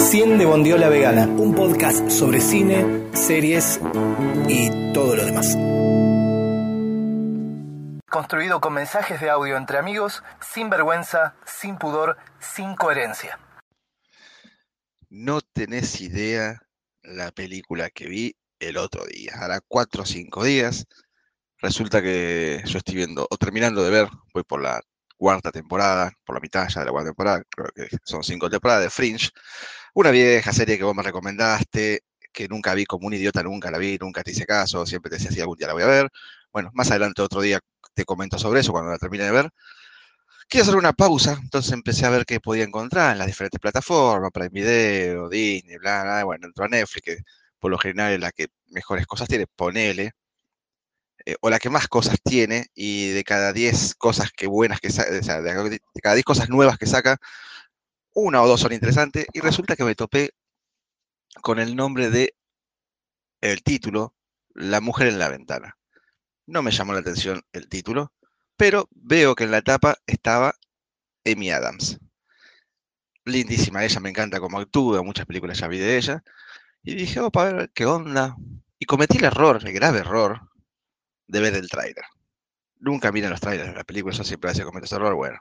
Cien de Bondiola Vegana, un podcast sobre cine, series y todo lo demás. Construido con mensajes de audio entre amigos, sin vergüenza, sin pudor, sin coherencia. No tenés idea la película que vi el otro día. Hará cuatro o cinco días. Resulta que yo estoy viendo, o terminando de ver, voy por la cuarta temporada, por la mitad ya de la cuarta temporada, creo que son cinco temporadas de Fringe. Una vieja serie que vos me recomendaste, que nunca vi como un idiota, nunca la vi, nunca te hice caso, siempre te decía si algún día la voy a ver. Bueno, más adelante otro día te comento sobre eso cuando la termine de ver. Quiero hacer una pausa, entonces empecé a ver qué podía encontrar en las diferentes plataformas, Prime Video, Disney, bla, bla, bueno, entró a Netflix, que por lo general es la que mejores cosas tiene, ponele, eh, o la que más cosas tiene, y de cada 10 cosas que buenas que o sea, de cada 10 cosas nuevas que saca, una o dos son interesantes, y resulta que me topé con el nombre de el título, La mujer en la ventana. No me llamó la atención el título, pero veo que en la tapa estaba Amy Adams. Lindísima ella, me encanta cómo actúa, muchas películas ya vi de ella. Y dije, oh, para ver qué onda. Y cometí el error, el grave error, de ver el tráiler. Nunca miren los trailers de la película, yo siempre hacía cometer ese error. Bueno,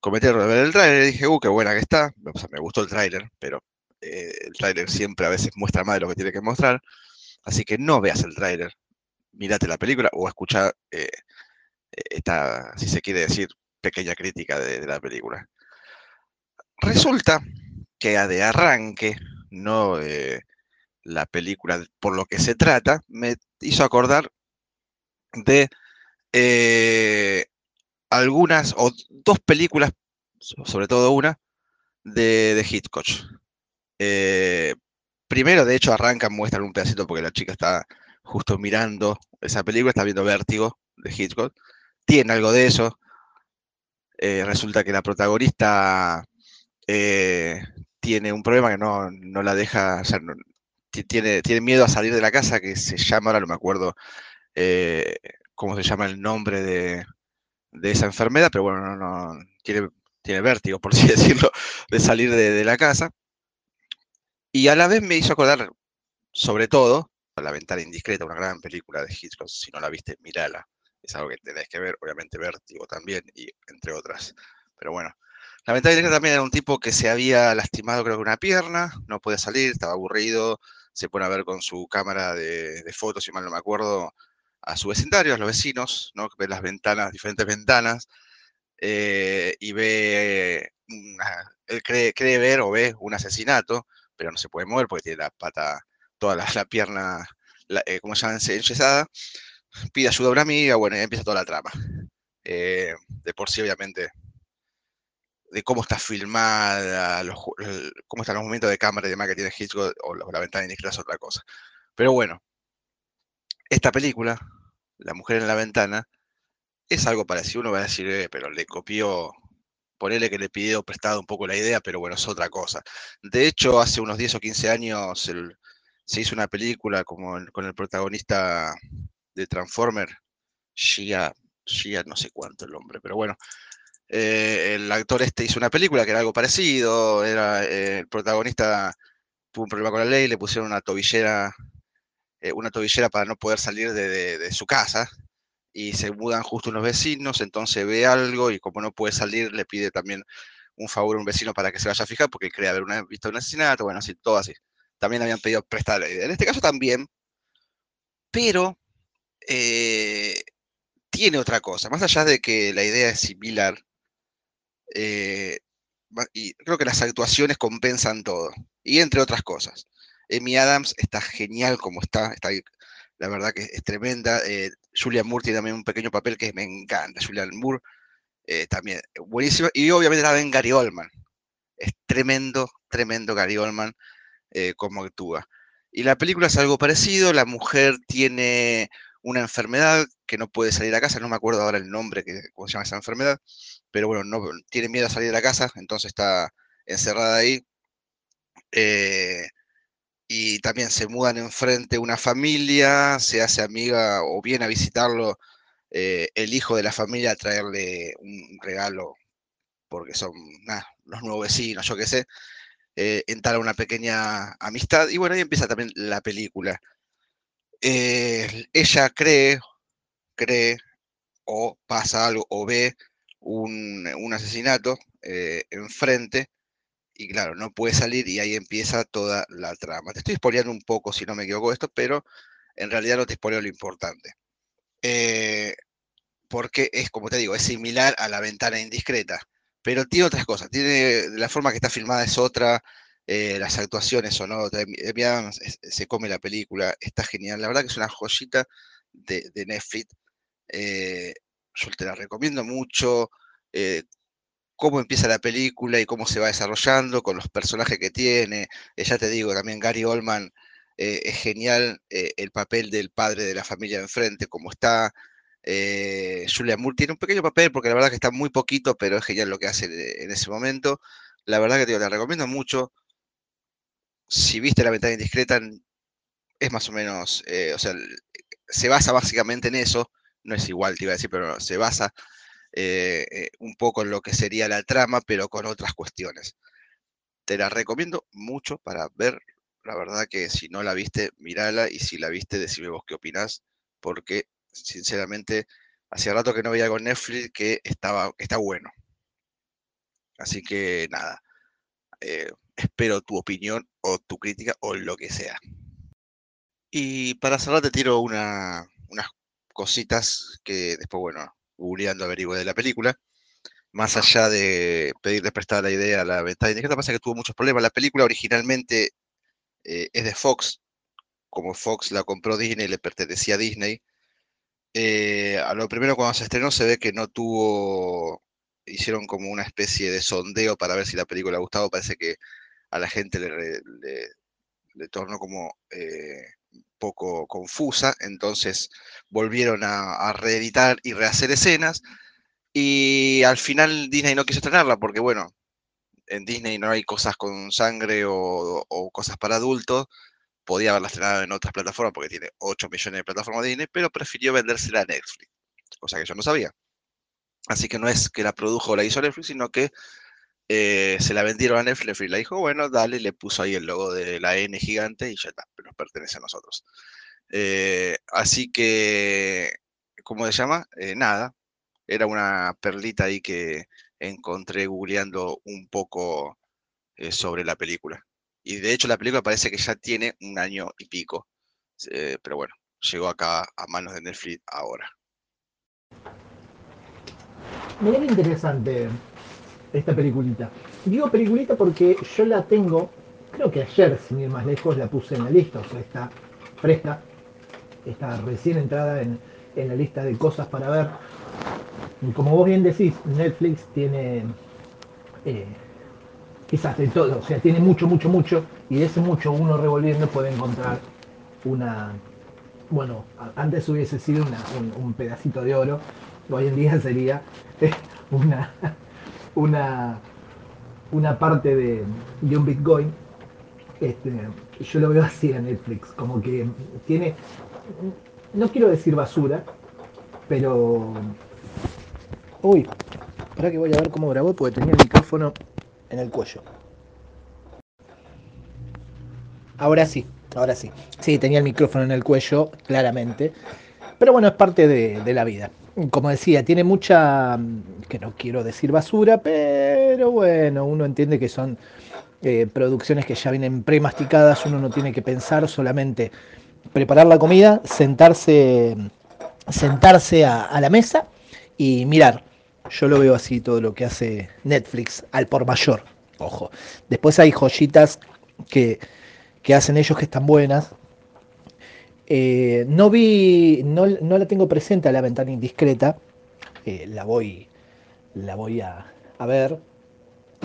cometí el error de ver el tráiler y dije, uh, qué buena que está. O sea, me gustó el tráiler, pero eh, el tráiler siempre a veces muestra más de lo que tiene que mostrar. Así que no veas el tráiler, mírate la película o escucha eh, esta, si se quiere decir, pequeña crítica de, de la película. Resulta que a de arranque, no eh, la película por lo que se trata, me hizo acordar de eh, algunas o dos películas, sobre todo una, de, de Hitchcock. Eh, primero, de hecho, arrancan, muestran un pedacito porque la chica está justo mirando esa película, está viendo Vértigo de Hitchcock. Tiene algo de eso. Eh, resulta que la protagonista tiene un problema que no, no la deja, o sea, no- ti- tiene, tiene miedo a salir de la casa, que se llama, ahora no me acuerdo eh, cómo se llama el nombre de, de esa enfermedad, pero bueno, no, no, tiene, tiene vértigo, por así decirlo, de salir de, la casa. Y a la vez me hizo acordar, sobre todo, La ventana indiscreta, una gran película de Hitchcock, si no la viste, mírala. Es algo que tenés que ver, obviamente Vértigo también, y entre otras. Pero bueno, La ventana indiscreta también era un tipo que se había lastimado, creo que una pierna, no podía salir, estaba aburrido, se pone a ver con su cámara de, de fotos, si mal no me acuerdo, a su vecindario, a los vecinos, ¿no? Ve las ventanas, diferentes ventanas, eh, y ve, él cree, cree ver o ve un asesinato, pero no se puede mover porque tiene la pata, toda la, pierna, eh, ¿cómo se llama? Enyesada. Pide ayuda a una amiga, bueno, y empieza toda la trama. Eh, de por sí, obviamente, de cómo está filmada, cómo están los movimientos de cámara y demás que tiene Hitchcock, o la, la ventana indiscreta es otra cosa. Pero bueno, esta película, La mujer en la ventana, es algo parecido. Uno va a decir, "Eh, pero le copió, ponele que le pidió prestado un poco la idea, pero bueno, es otra cosa. De hecho, hace unos 10 o 15 años se hizo una película como con el protagonista de Transformer, Shia, Shia no sé cuánto el nombre, pero bueno, eh, el actor este hizo una película que era algo parecido, era eh, el protagonista tuvo un problema con la ley, le pusieron una tobillera, eh, una tobillera para no poder salir de, su casa y se mudan justo unos vecinos, entonces ve algo y como no puede salir, le pide también un favor a un vecino para que se vaya a fijar porque cree haber una, visto un asesinato, bueno, así, todo así. También habían pedido prestar idea. En este caso también, pero eh, tiene otra cosa, más allá de que la idea es similar, eh, y creo que las actuaciones compensan todo, y entre otras cosas. Amy Adams está genial como está, está la verdad que es tremenda. eh, Julian Moore tiene también un pequeño papel que me encanta. Julian Moore eh, también buenísimo. Y obviamente también Gary Oldman. Es tremendo, tremendo Gary Oldman eh, como actúa. Y la película es algo parecido. La mujer tiene una enfermedad que no puede salir a casa. No me acuerdo ahora el nombre, que, cómo se llama esa enfermedad. Pero bueno, no, tiene miedo a salir de la casa, entonces está encerrada ahí. Y también se mudan enfrente una familia, se hace amiga o viene a visitarlo eh, el hijo de la familia a traerle un regalo porque son los nuevos vecinos, yo qué sé, eh, una pequeña amistad y bueno, ahí empieza también la película. Eh, ella cree, cree, o pasa algo, o ve un, asesinato eh, enfrente, y claro, no puede salir y ahí empieza toda la trama. Te estoy spoileando un poco, si no me equivoco, esto, pero en realidad no te spoileo lo importante. Eh, porque es, como te digo, es similar a la ventana indiscreta, pero tiene otras cosas. Tiene, la forma que está filmada es otra, eh, las actuaciones son otras. se come la película, está genial. La verdad que es una joyita de, Netflix. Eh, yo te la recomiendo mucho. Cómo empieza la película y cómo se va desarrollando con los personajes que tiene. ya te digo, también Gary Oldman eh, es genial eh, el papel del padre de la familia de enfrente, como está. Eh, Julia Moore tiene un pequeño papel porque la verdad que está muy poquito, pero es genial lo que hace en ese momento. La verdad que te, la recomiendo mucho. Si viste La ventana indiscreta, es más o menos, o sea, se basa básicamente en eso. No es igual, te iba a decir, pero se basa un poco en lo que sería la trama, pero con otras cuestiones. Te la recomiendo mucho para ver la verdad que si no la viste, mírala y si la viste, decime vos qué opinás, porque sinceramente hacía rato que no veía con Netflix que estaba, está bueno. Así que nada, eh, espero tu opinión o tu crítica o lo que sea. Y para cerrar te tiro una, unas cositas que después, bueno, googleando averigué de la película. Más allá de pedirle prestar la idea a la ventana indiscreta, pasa que tuvo muchos problemas. La película originalmente eh, es de Fox, como Fox la compró Disney, le pertenecía a Disney. Eh, a lo primero cuando se estrenó se ve que no tuvo, hicieron como una especie de sondeo para ver si la película gustaba, parece que a la gente le, tornó como eh, poco confusa, entonces volvieron a, reeditar y rehacer escenas, y al final Disney no quiso estrenarla porque bueno, en Disney no hay cosas con sangre o, cosas para adultos, podía haberla estrenado en otras plataformas porque tiene 8 millones de plataformas de Disney, pero prefirió vendérsela a Netflix, cosa que yo no sabía. Así que no es que la produjo o la hizo Netflix, sino que eh, se la vendieron a Netflix, Netflix la dijo, bueno, dale, le puso ahí el logo de la N gigante y ya está, nos pertenece a nosotros. Eh, así que, ¿cómo se llama? Eh, nada, era una perlita ahí que, encontré googleando un poco sobre la película. Y de hecho la película parece que ya tiene un año y pico. Pero bueno, llegó acá a manos de Netflix ahora. Qué interesante esta peliculita. Digo peliculita porque yo la tengo, creo que ayer, sin ir más lejos, la puse en la lista, o sea, está fresca, está recién entrada en, en la lista de cosas para ver como vos bien decís, Netflix tiene eh, quizás de todo, o sea, tiene mucho, mucho, mucho, y de ese mucho uno revolviendo puede encontrar una, bueno, antes hubiese sido un, pedacito de oro, hoy en día sería una, una, una parte de, un Bitcoin. Este, yo lo veo así en Netflix, como que tiene, no quiero decir basura, pero Uy, ahora que voy a ver cómo grabó porque tenía el micrófono en el cuello. Ahora sí, ahora sí. Sí, tenía el micrófono en el cuello, claramente. Pero bueno, es parte de, la vida. Como decía, tiene mucha, que no quiero decir basura, pero bueno, uno entiende que son eh, producciones que ya vienen premasticadas, uno no tiene que pensar, solamente preparar la comida, sentarse, sentarse a la mesa y mirar. Yo lo veo así todo lo que hace Netflix al por mayor. Ojo. Después hay joyitas que, hacen ellos que están buenas. Eh, no vi, no, la tengo presente a la ventana indiscreta. Eh, la voy, la voy a, ver.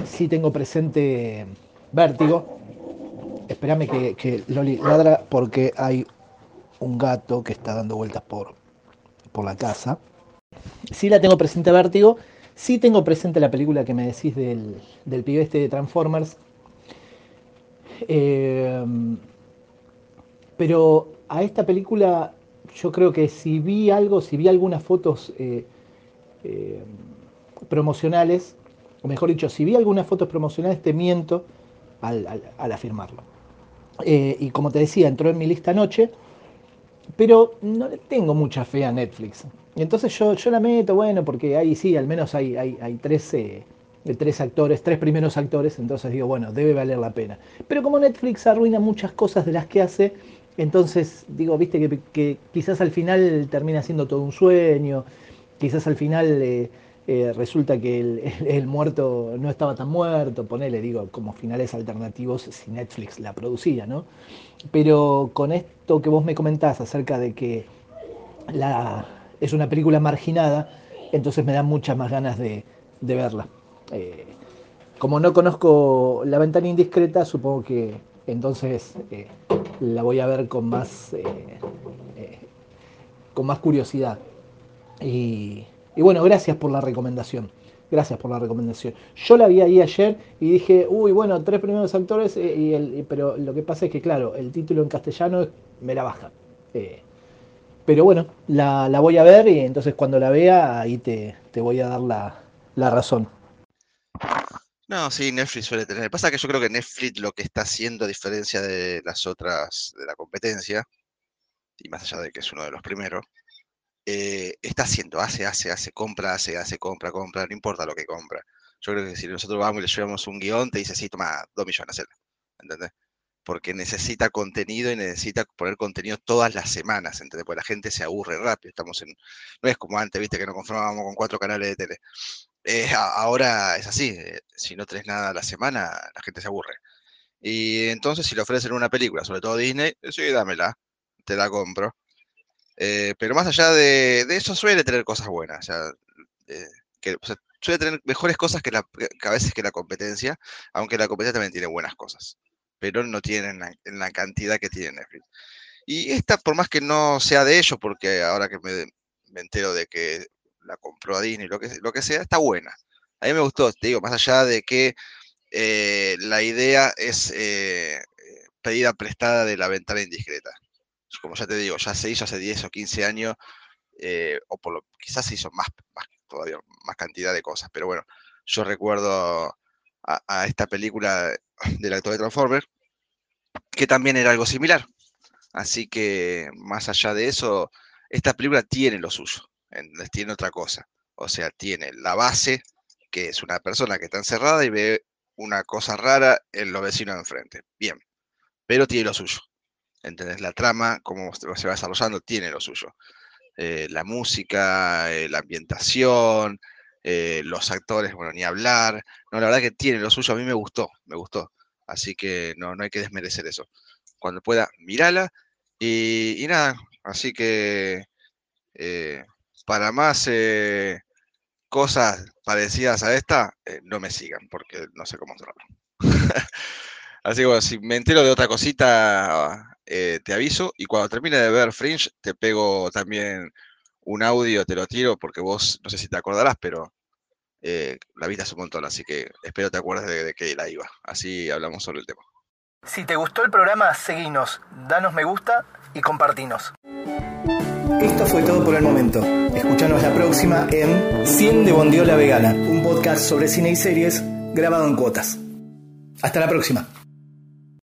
Sí tengo presente Vértigo. Espérame que, que, Loli ladra porque hay un gato que está dando vueltas por, por la casa. Sí la tengo presente Vértigo. Sí tengo presente la película que me decís del, del pibe este de Transformers. Eh, pero a esta película yo creo que si vi algo, si vi algunas fotos eh, eh, promocionales, o mejor dicho, si vi algunas fotos promocionales, te miento al, afirmarlo. Eh, y como te decía, entró en mi lista anoche, pero no le tengo mucha fe a Netflix. Y entonces yo, yo la meto, bueno, porque ahí sí, al menos hay, hay, hay tres, tres actores, tres primeros actores, entonces digo, bueno, debe valer la pena. Pero como Netflix arruina muchas cosas de las que hace, entonces digo, viste que, quizás al final termina siendo todo un sueño, quizás al final eh, eh, resulta que el, muerto no estaba tan muerto, ponele, digo, como finales alternativos si Netflix la producía, ¿no? Pero con esto que vos me comentás acerca de que es una película marginada, entonces me dan muchas más ganas de, verla. Eh, como no conozco La ventana indiscreta, supongo que entonces la voy a ver con más, con más curiosidad. Y, bueno, gracias por la recomendación. Gracias por la recomendación. Yo la vi ahí ayer y dije, uy, bueno, tres primeros actores, eh, y el, pero lo que pasa es que, claro, el título en castellano me la baja. Eh, pero bueno, la, voy a ver y entonces cuando la vea, ahí te, voy a dar la, razón. No, sí, Netflix suele tener. Pasa que yo creo que Netflix lo que está haciendo, a diferencia de las otras de la competencia, y más allá de que es uno de los primeros, eh, está haciendo, hace, hace, hace, compra, hace, hace, compra, compra, no importa lo que compra. Yo creo que si nosotros vamos y le llevamos un guion, te dice, sí, toma dos millones, hacerlo. ¿entendés? Porque necesita contenido y necesita poner contenido todas las semanas, ¿entendés? Porque la gente se aburre rápido, estamos en, no es como antes, viste, que nos conformábamos con cuatro canales de tele. Eh, ahora es así, eh, si no tenés nada a la semana, la gente se aburre. Y entonces si le ofrecen una película, sobre todo Disney, sí, dámela, te la compro. Eh, pero más allá de, eso, suele tener cosas buenas. Eh, que, suele tener mejores cosas que, la, a veces que la competencia, aunque la competencia también tiene buenas cosas. Pero no tienen en la cantidad que tiene Netflix. Y esta, por más que no sea de ellos, porque ahora que me, entero de que la compró a Disney, lo que, lo que sea, está buena. A mí me gustó, te digo, más allá de que eh, la idea es pedida prestada de la ventana indiscreta como ya te digo, ya se hizo hace 10 o 15 años, eh, o por lo, quizás se hizo más, todavía más cantidad de cosas, pero bueno, yo recuerdo a, esta película del actor de Transformers, que también era algo similar. Así que más allá de eso, esta película tiene lo suyo, tiene otra cosa. O sea, tiene la base, que es una persona que está encerrada y ve una cosa rara en los vecinos de enfrente. Bien, pero tiene lo suyo. ¿entendés? La trama, como se va desarrollando, tiene lo suyo. Eh, la música, eh, la ambientación, eh, los actores, bueno, ni hablar. No, la verdad que tiene lo suyo, a mí me gustó, me gustó. Así que no, no hay que desmerecer eso. Cuando pueda, mírala. Y, nada, así que para más cosas parecidas a esta, no me sigan, porque no sé cómo hacerlo. Así que bueno, si me entero de otra cosita, eh, te aviso y cuando termine de ver Fringe te pego también un audio, te lo tiro porque vos no sé si te acordarás, pero eh, la viste hace un montón, así que espero te acuerdes de, que la iba. Así hablamos sobre el tema. Si te gustó el programa, seguinos, danos me gusta y compartinos. Esto fue todo por el momento. Escuchanos la próxima en 100 de Bondiola Vegana, un podcast sobre cine y series grabado en cuotas. Hasta la próxima.